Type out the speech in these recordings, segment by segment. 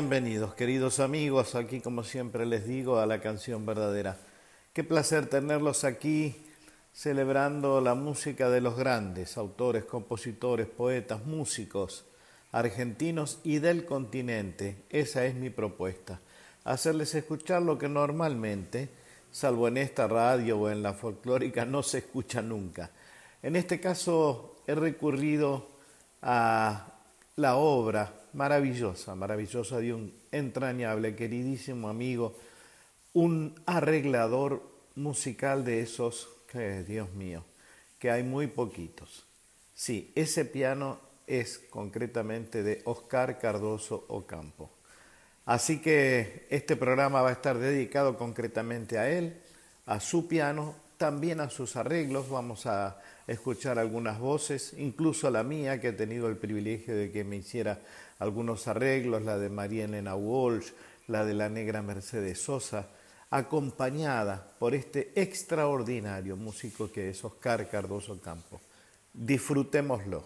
Bienvenidos, queridos amigos, aquí como siempre les digo a la canción verdadera. Qué placer tenerlos aquí celebrando la música de los grandes autores, compositores, poetas, músicos argentinos y del continente. Esa es mi propuesta. Hacerles escuchar lo que normalmente, salvo en esta radio o en la folclórica, no se escucha nunca. En este caso he recurrido a la obra maravillosa, maravillosa de un entrañable, queridísimo amigo, un arreglador musical de esos, que Dios mío, que hay muy poquitos. Sí, ese piano es concretamente de Oscar Cardoso Ocampo. Así que este programa va a estar dedicado concretamente a él, a su piano, también a sus arreglos. Vamos a escuchar algunas voces, incluso la mía, que he tenido el privilegio de que me hiciera algunos arreglos, la de María Elena Walsh, la de la negra Mercedes Sosa, acompañada por este extraordinario músico que es Oscar Cardoso Campo. Disfrutémoslo.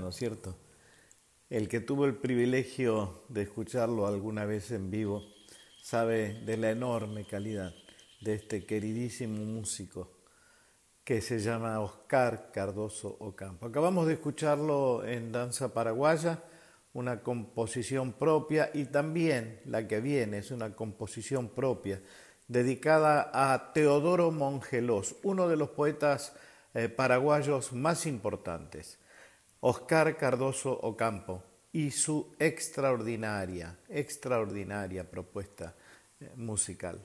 ¿No es cierto? El que tuvo el privilegio de escucharlo alguna vez en vivo sabe de la enorme calidad de este queridísimo músico que se llama Oscar Cardoso Ocampo. Acabamos de escucharlo en Danza Paraguaya, una composición propia y también la que viene es una composición propia dedicada a Teodoro Mongelos, uno de los poetas eh, paraguayos más importantes. Oscar Cardoso Ocampo y su extraordinaria, extraordinaria propuesta eh, musical.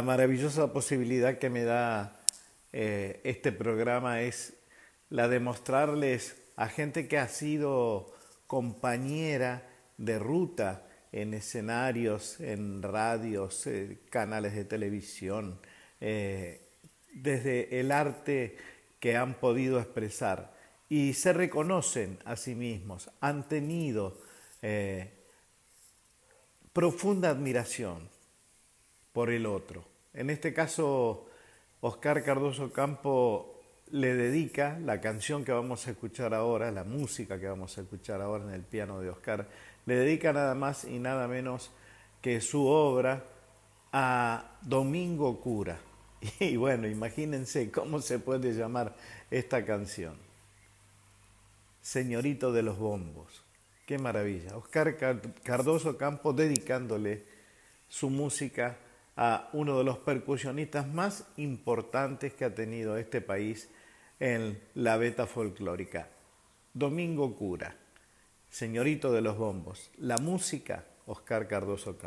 La maravillosa posibilidad que me da eh, este programa es la de mostrarles a gente que ha sido compañera de ruta en escenarios, en radios, eh, canales de televisión, eh, desde el arte que han podido expresar y se reconocen a sí mismos, han tenido profunda admiración por el otro. En este caso, Oscar Cardoso Campo le dedica la canción que vamos a escuchar ahora, la música que vamos a escuchar ahora en el piano de Oscar, le dedica nada más y nada menos que su obra a Domingo Cura. Y bueno, imagínense cómo se puede llamar esta canción. Señorito de los bombos. Qué maravilla. Oscar Cardoso Campo dedicándole su música a uno de los percusionistas más importantes que ha tenido este país en la beta folclórica, Domingo Cura, señorito de los bombos. La música, Oscar Cardoso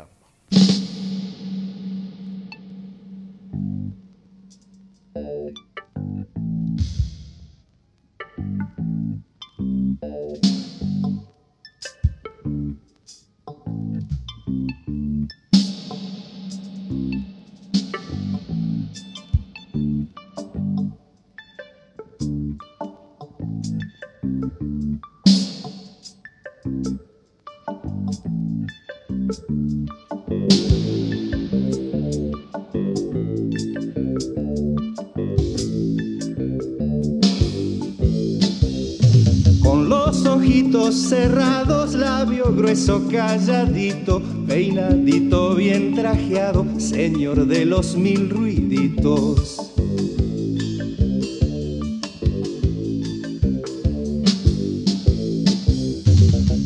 Cerrados, labio grueso, calladito, peinadito, bien trajeado, señor de los mil ruiditos.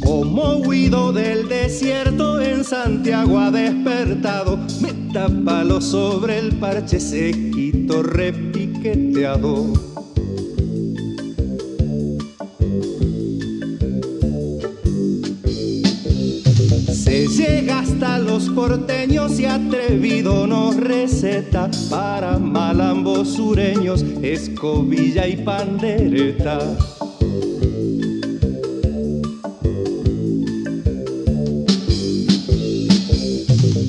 Como huido del desierto en Santiago ha despertado, me tapa sobre el parche sequito repiqueteado. Porteños y atrevido nos receta para malambos sureños, escobilla y pandereta.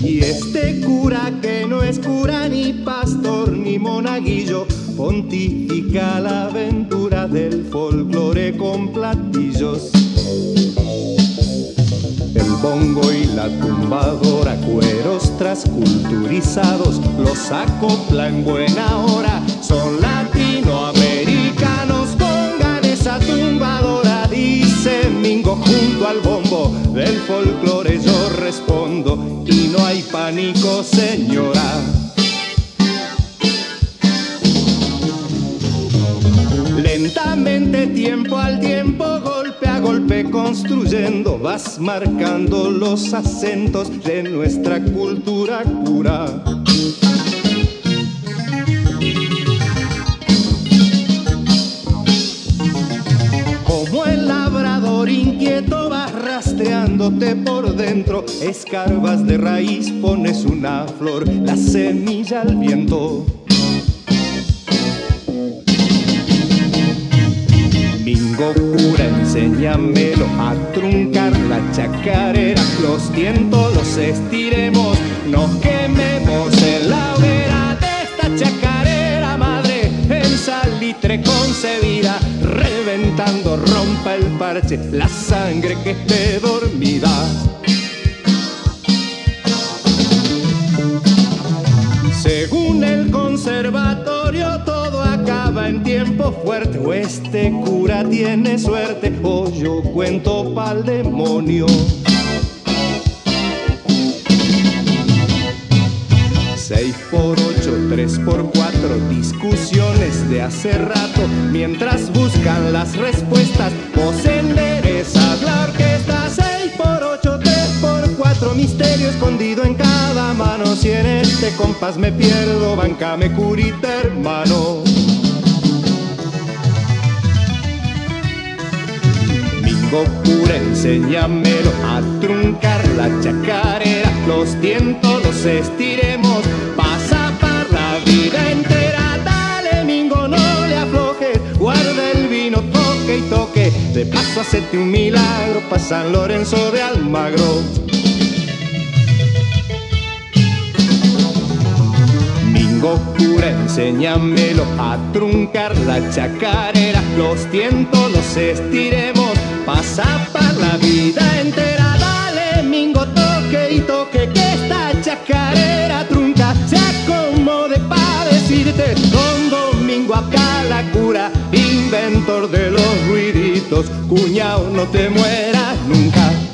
Y este cura que no es cura ni pastor ni monaguillo, pontifica la aventura Lentamente, tiempo al tiempo, golpe construyendo vas marcando los acentos de nuestra cultura cura. Como el labrador inquieto vas rastreándote por dentro, escarbas de raíz, pones una flor, la semilla al viento. Cura, enséñamelo a truncar la chacarera. Los tientos los estiremos, nos quememos en la hoguera de esta chacarera madre. En salitre concebida, reventando, rompa el parche, la sangre que esté dormida. Según el conservatorio, en tiempo fuerte. O este cura tiene suerte, o yo cuento pa'l demonio. Seis por ocho, tres por cuatro, discusiones de hace rato. Mientras buscan las respuestas, vos enderezas la orquesta. Seis por ocho, tres por cuatro, misterio escondido en cada mano. Si en este compás me pierdo, bancame curita, hermano. tango pura, enséñamelo a truncar la chacarera, los tientos los estiremos, pasa para la vida entera, dale mingo, no le aflojes, guarda el vino, toque y toque, de paso hacete un milagro para San Lorenzo de Almagro. Mingo, Cura, enséñamelo a truncar la chacarera, los tientos los estiremos pasa para la vida entera, dale Mingo toque y toque que esta chacarera trunca. Se acomode pa' decirte don Domingo acá la cura, inventor de los ruiditos, cuñao no te mueras nunca.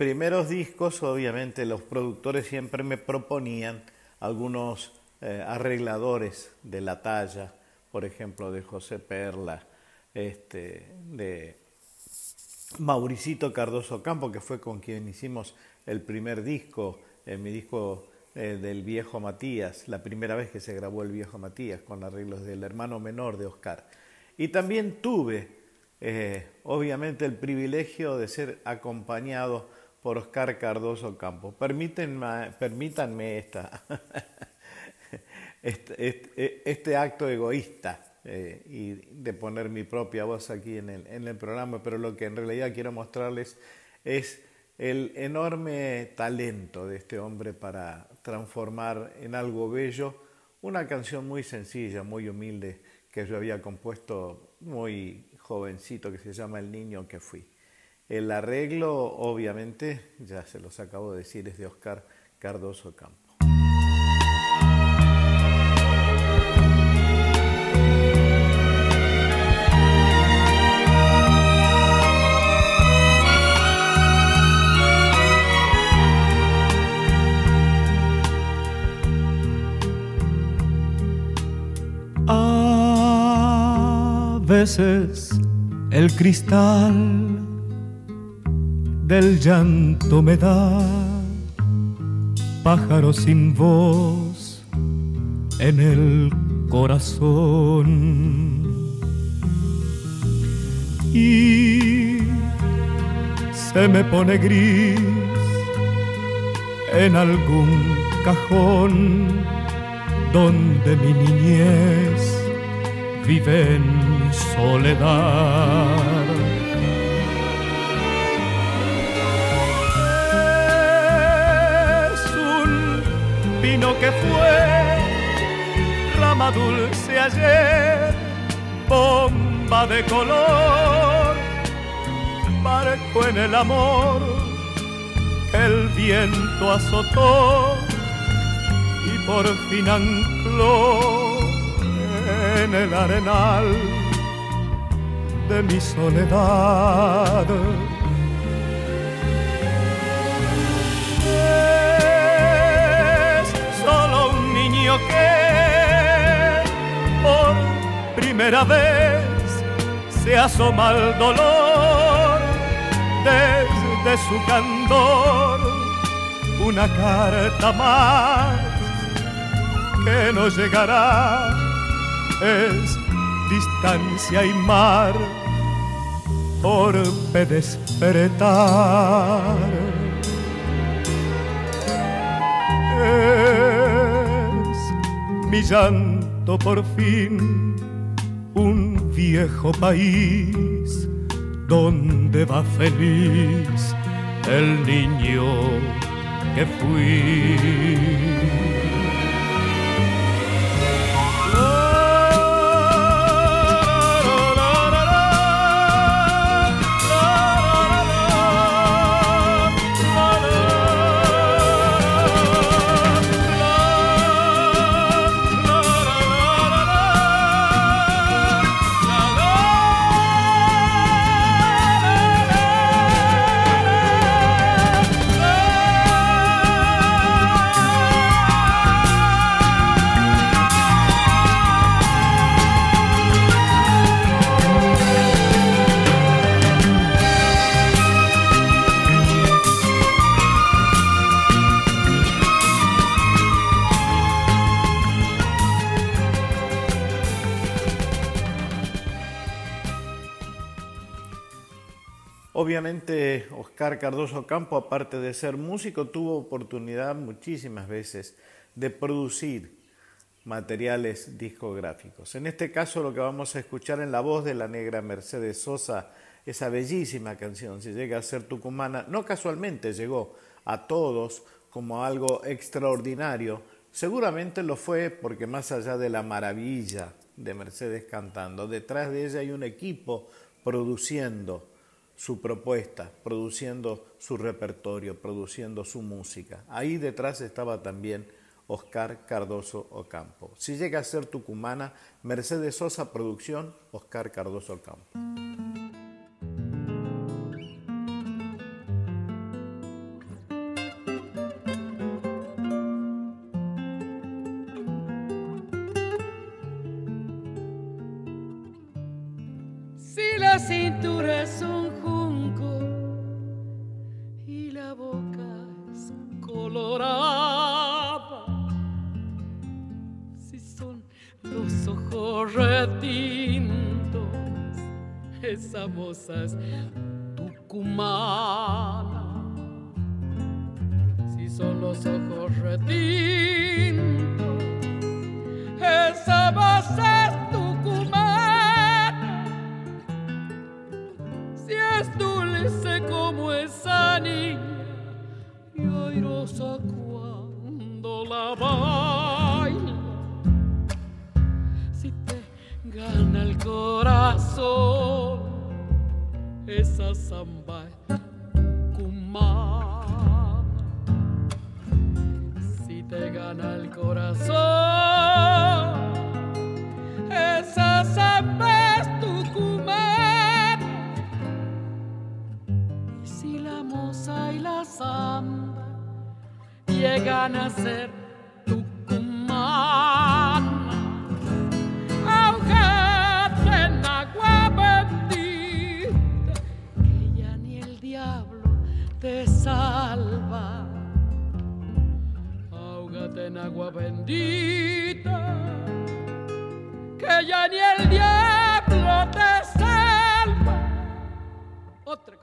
Primeros discos, obviamente, los productores siempre me proponían algunos eh, arregladores de la talla, por ejemplo, de José Perla, este, de Mauricito Cardoso Campo, que fue con quien hicimos el primer disco, eh, mi disco eh, del viejo Matías, la primera vez que se grabó el viejo Matías, con arreglos del hermano menor de Oscar. Y también tuve eh, obviamente el privilegio de ser acompañado por Oscar Cardoso Campo. Permítanme, permítanme esta, este, este, este, acto egoísta eh, y de poner mi propia voz aquí en el, en el programa, pero lo que en realidad quiero mostrarles es el enorme talento de este hombre para transformar en algo bello una canción muy sencilla, muy humilde, que yo había compuesto muy jovencito que se llama El niño que fui. El arreglo, obviamente, ya se los acabo de decir, es de Oscar Cardoso Campo. A veces el cristal del llanto me da pájaro sin voz en el corazón. Y se me pone gris en algún cajón donde mi niñez vive en soledad. Que fue rama dulce ayer, bomba de color, barco en el amor el viento azotó y por fin ancló en el arenal de mi soledad. Niño que por primera vez se asoma al dolor desde su candor. Una carta más que no llegará es distancia y mar por despertar. Es mi llanto por fin, un viejo país donde va feliz el niño que fui. Obviamente Oscar Cardoso Campo, aparte de ser músico, tuvo oportunidad muchísimas veces de producir materiales discográficos. En este caso lo que vamos a escuchar en la voz de la negra Mercedes Sosa, esa bellísima canción, si llega a ser tucumana, no casualmente llegó a todos como algo extraordinario, seguramente lo fue porque más allá de la maravilla de Mercedes cantando, detrás de ella hay un equipo produciendo su propuesta, produciendo su repertorio, produciendo su música. Ahí detrás estaba también Oscar Cardoso Ocampo. Si llega a ser tucumana, Mercedes Sosa Producción, Oscar Cardoso Ocampo. Es tucumana. Si son los ojos retintos, esa moza es tucumana. Si es dulce como esa niña y airosa cuando la baila. Si te gana el corazón, esa samba cumana. Si te gana el corazón, esa samba es tucumana. Y si la moza y la samba llegan a ser tucumanas, salva. Ahógate en agua bendita, que ya ni el diablo te salva. Otra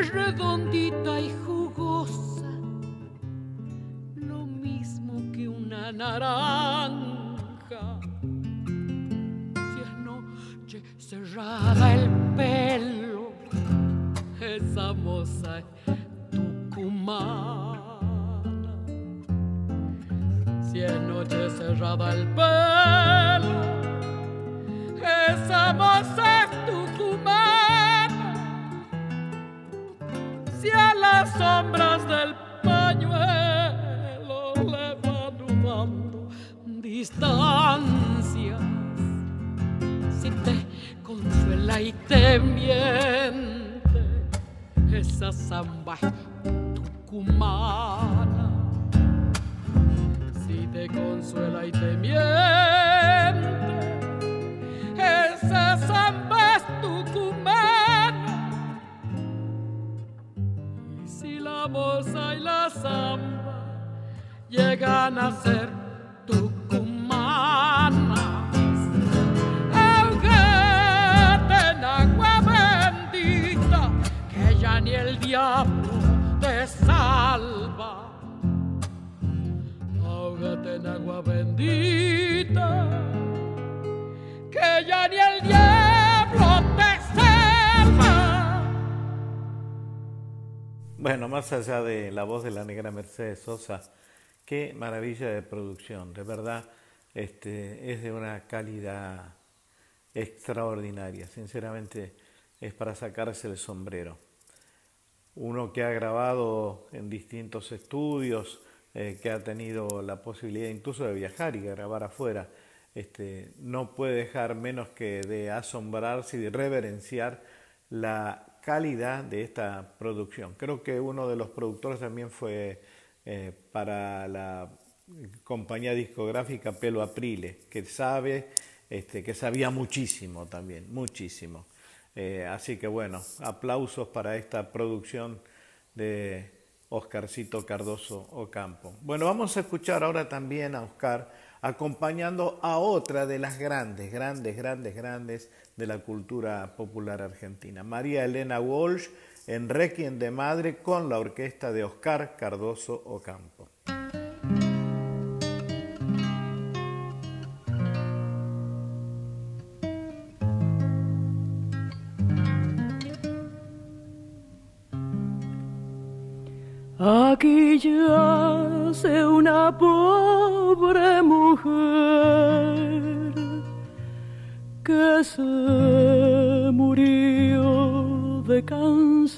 es redondita y Si es noche cerrada el pelo, esa moza es tucumana. Si es noche cerrada el pelo, esa moza es tucumana. Si a las sombras del distancias, si te consuela y te miente, esa samba tucumana. Si te consuela y te miente, esa samba tucumana. Y si la moza y la samba llegan a ser ni el diablo te salva. Ahógate en agua bendita, que ya ni el diablo te salva. Bueno, más allá de la voz de la negra Mercedes Sosa, qué maravilla de producción, de verdad, este, es de una calidad extraordinaria, sinceramente es para sacarse el sombrero. Uno que ha grabado en distintos estudios, eh, que ha tenido la posibilidad incluso de viajar y grabar afuera, este, no puede dejar menos que de asombrarse y de reverenciar la calidad de esta producción. Creo que uno de los productores también fue eh, para la compañía discográfica Pelo Aprile, que sabe, este, que sabía muchísimo también, muchísimo. Eh, así que bueno, aplausos para esta producción de Oscarcito Cardoso Ocampo. Bueno, vamos a escuchar ahora también a Oscar acompañando a otra de las grandes, grandes, grandes, grandes de la cultura popular argentina, María Elena Walsh en Requiem de Madre con la orquesta de Oscar Cardoso Ocampo. Yace una pobre mujer que se murió de cansada.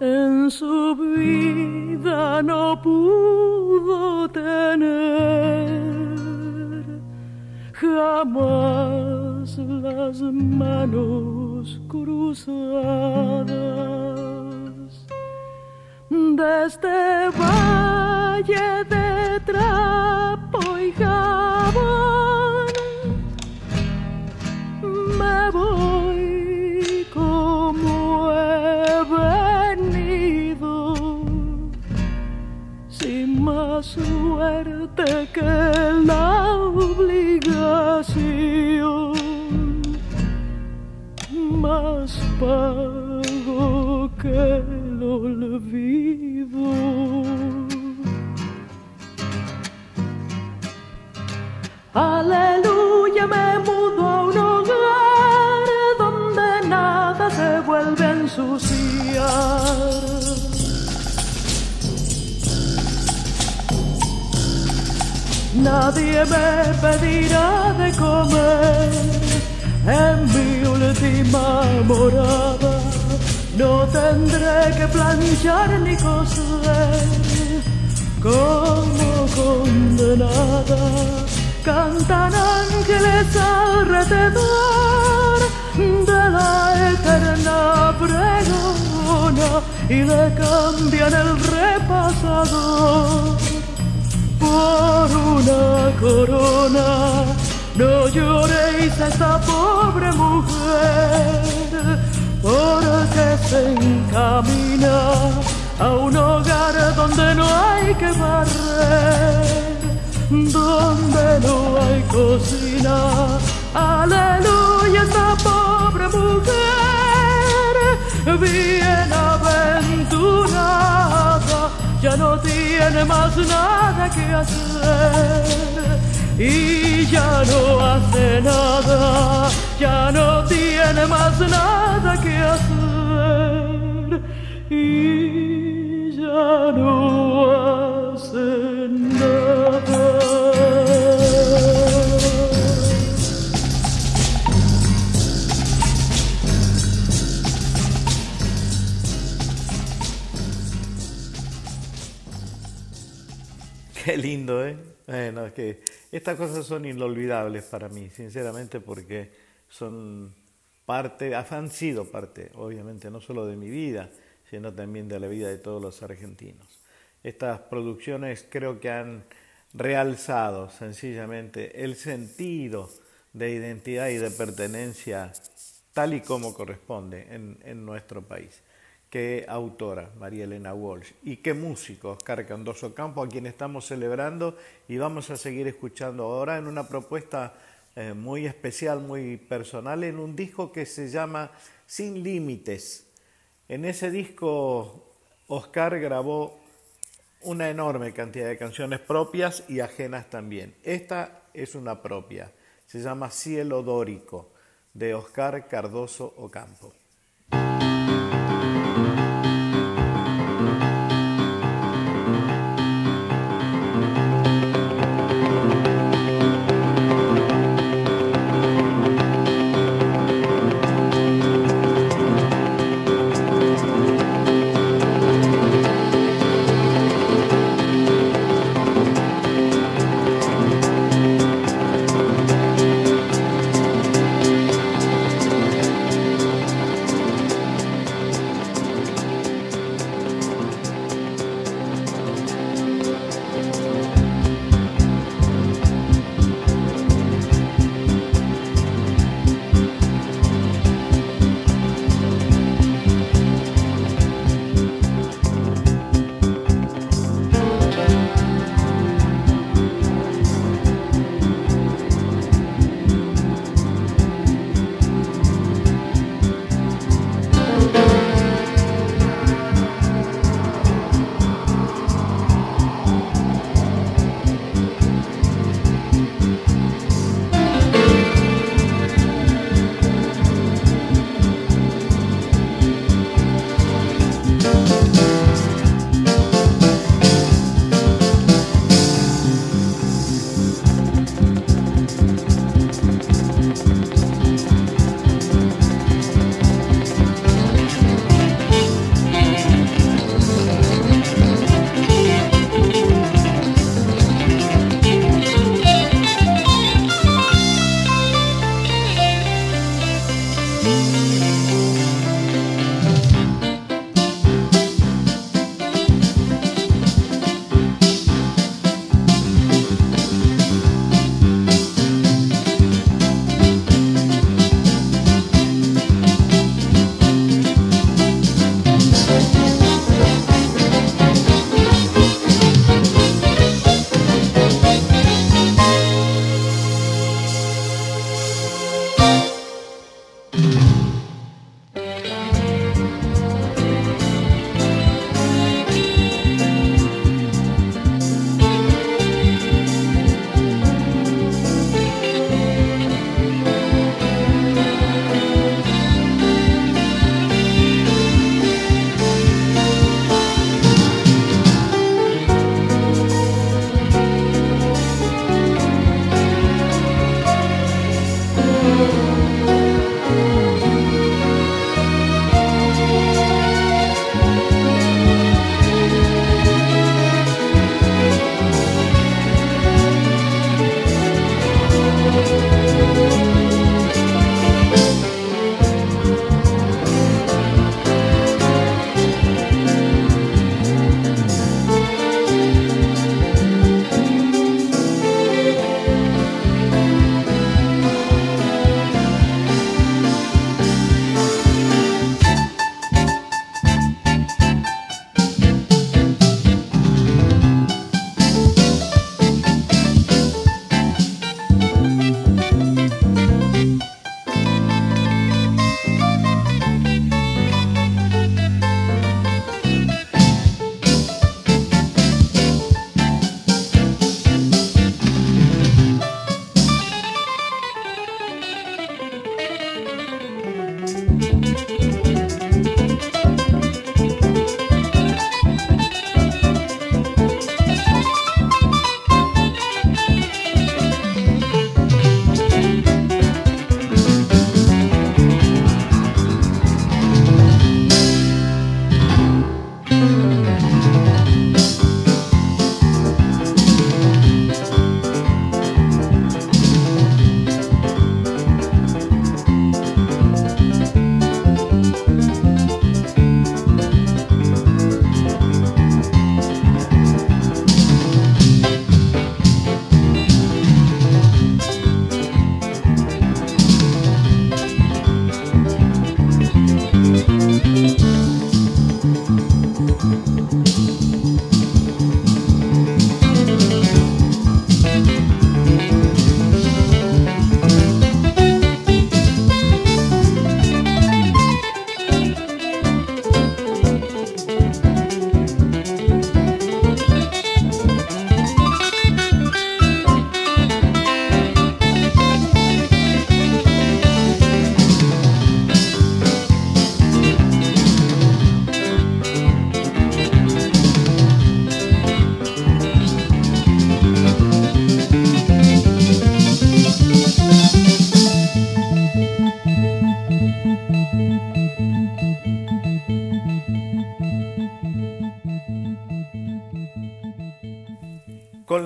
En su vida no pudo tener jamás las manos cruzadas de este valle de trapo y jabón me voy como he venido sin más suerte que la obligación más pago que olvido. Aleluya, me mudo a un hogar donde nada se vuelve a ensuciar. Nadie me pedirá de comer en mi última morada no tendré que planchar ni coser como condenada. Cantan ángeles alrededor de la eterna pregona y le cambian el repasador por una corona. No lloréis a esta pobre mujer porque se encamina a un hogar donde no hay que barrer, donde no hay cocina. Aleluya, esta pobre mujer, bienaventurada, ya no tiene más nada que hacer y ya no hace nada, ya no tiene más nada que hacer y ya no hace nada. Qué lindo, ¿eh? Bueno, es que estas cosas son inolvidables para mí, sinceramente, porque son parte, han sido parte, obviamente, no solo de mi vida, sino también de la vida de todos los argentinos. Estas producciones creo que han realzado sencillamente el sentido de identidad y de pertenencia tal y como corresponde en, en nuestro país qué autora, María Elena Walsh, y qué músico, Oscar Candoso Campo, a quien estamos celebrando y vamos a seguir escuchando ahora en una propuesta eh, muy especial, muy personal, en un disco que se llama Sin Límites. En ese disco, Oscar grabó una enorme cantidad de canciones propias y ajenas también. Esta es una propia, se llama Cielo Dórico, de Oscar Cardoso Ocampo.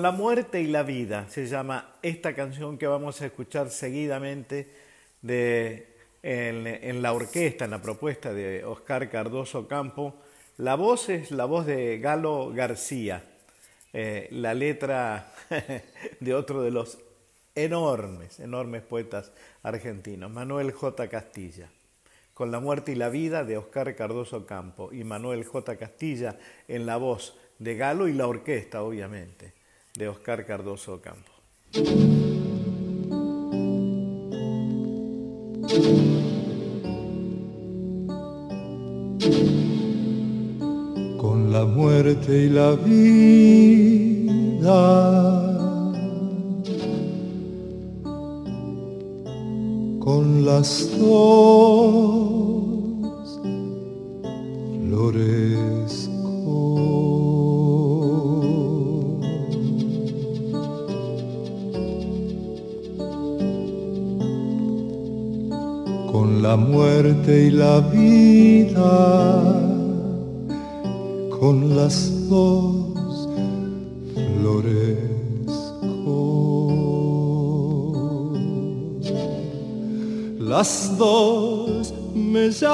La muerte y la vida se llama esta canción que vamos a escuchar seguidamente de, en, la orquesta, en la propuesta de Oscar Cardoso Campo. La voz es la voz de Galo García, eh, la letra de otro de los enormes, enormes poetas argentinos, Manuel J. Castilla. Con la muerte y la vida de Oscar Cardoso Campo y Manuel J. Castilla en la voz de Galo y la orquesta, obviamente de Oscar Cardoso Campo. Con la muerte y la vida. Con las dos flores la muerte y la vida con las dos florezco. Las dos me llaman.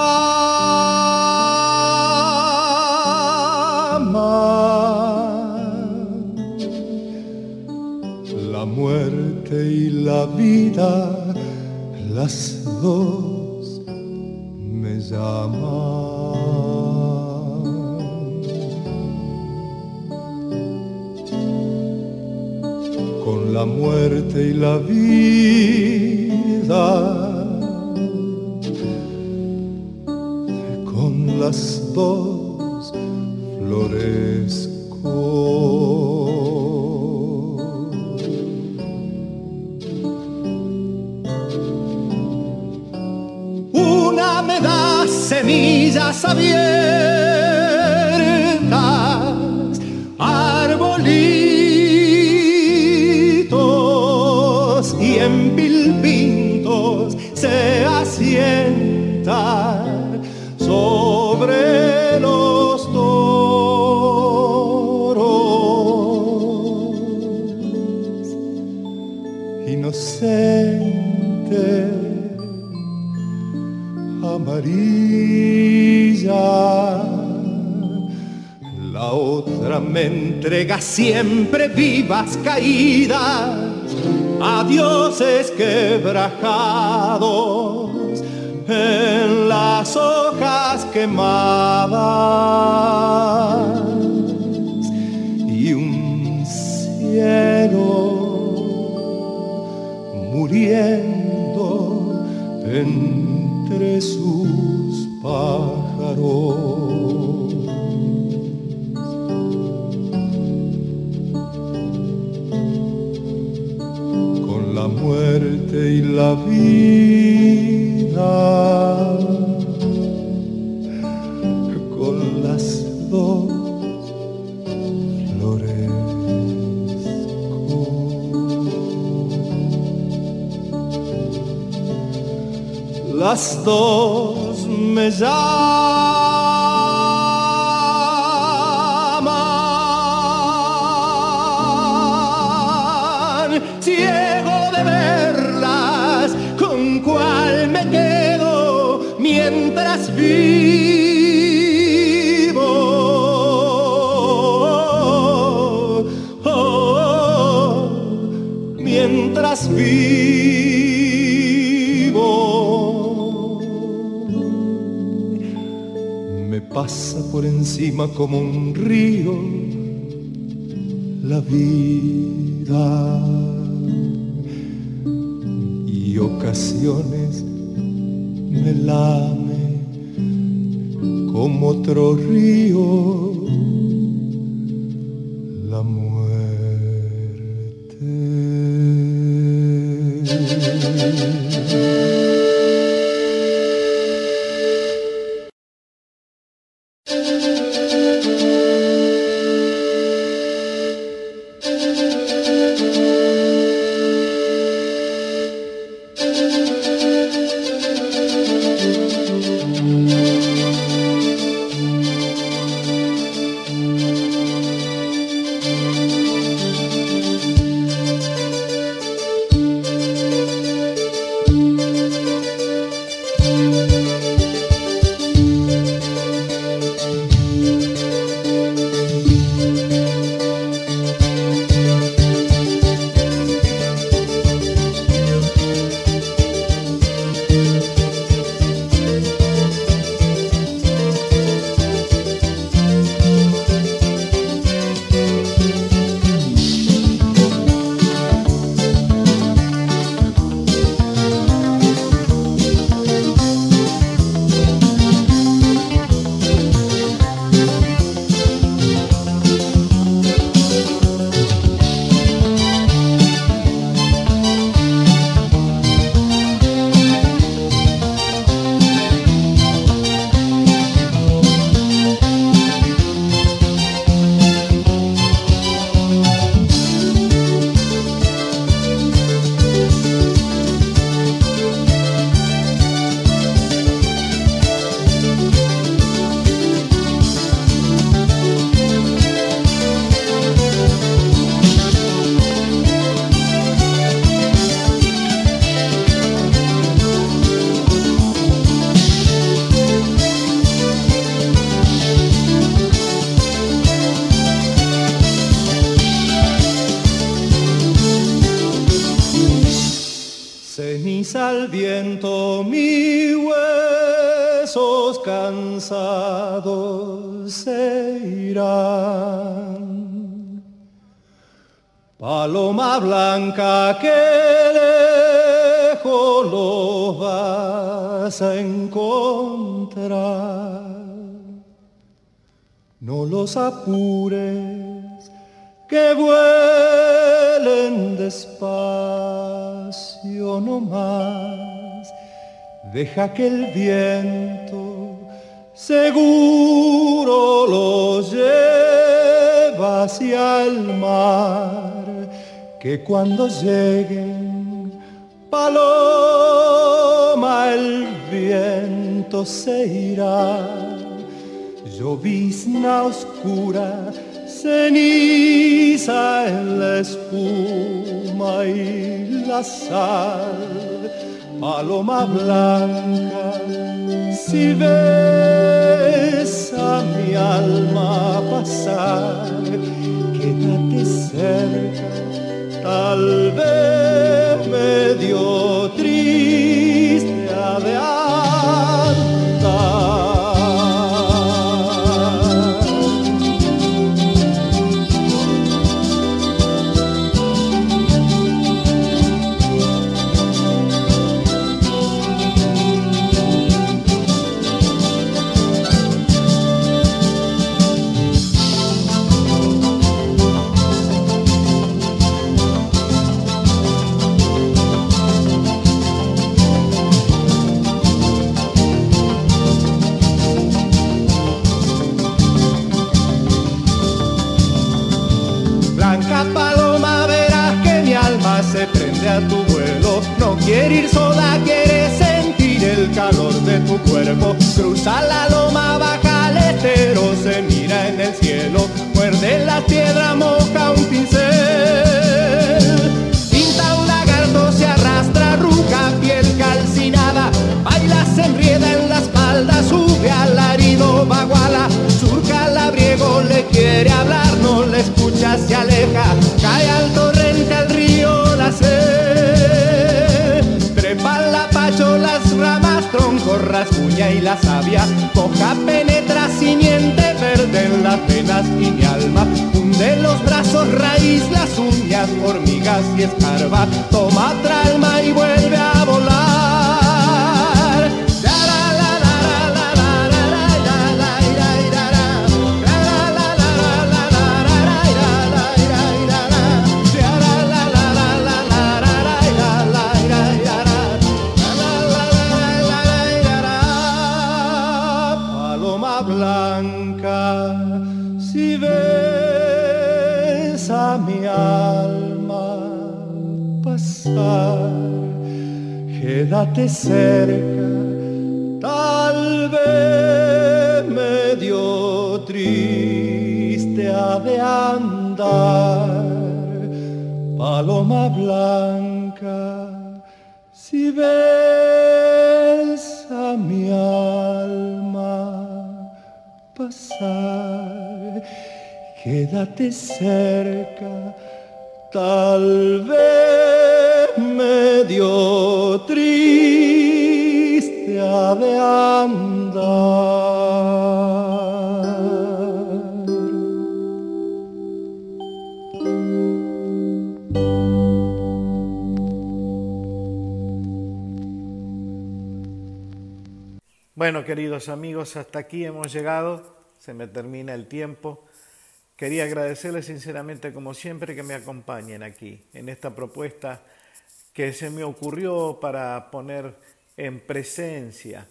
La muerte y la vida, las dos con la muerte y la vida, con las dos florezco. Semillas abiertas, me entrega siempre vivas caídas a dioses quebrajados en las hojas quemadas y un cielo muriendo en entre sus pájaros. Y la vida, con las dos las dos me llaman. Por encima como un río la vida. Y ocasiones me lame como otro río Música viento mis huesos cansados se irán. Paloma blanca que lejos lo vas a encontrar. No los apures, que vuelen despacio no más. Deja que el viento seguro los lleva hacia el mar, que cuando lleguen paloma el viento se irá llovizna oscura, ceniza en la espuma y la sal, paloma blanca, si ves a mi alma pasar, quédate cerca, tal vez medio triste a de raíz, las uñas, hormigas y escarba, toma tralma y vuelve a volar. Quédate cerca, tal vez medio triste ha de andar, paloma blanca, si ves a mi alma pasar, quédate cerca, tal vez medio triste andar. Bueno, queridos amigos, hasta aquí hemos llegado, se me termina el tiempo. Quería agradecerles sinceramente, como siempre, que me acompañen aquí en esta propuesta que se me ocurrió para poner en presencia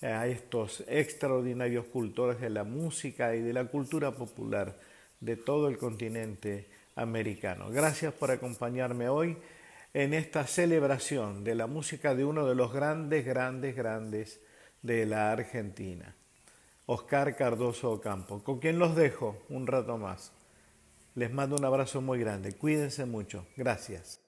a estos extraordinarios cultores de la música y de la cultura popular de todo el continente americano. Gracias por acompañarme hoy en esta celebración de la música de uno de los grandes, grandes, grandes de la Argentina, Oscar Cardoso Ocampo, con quien los dejo un rato más. Les mando un abrazo muy grande. Cuídense mucho. Gracias.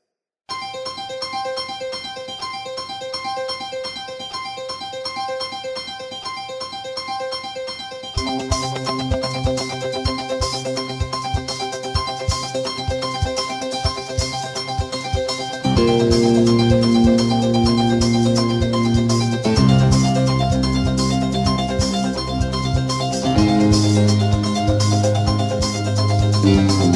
Música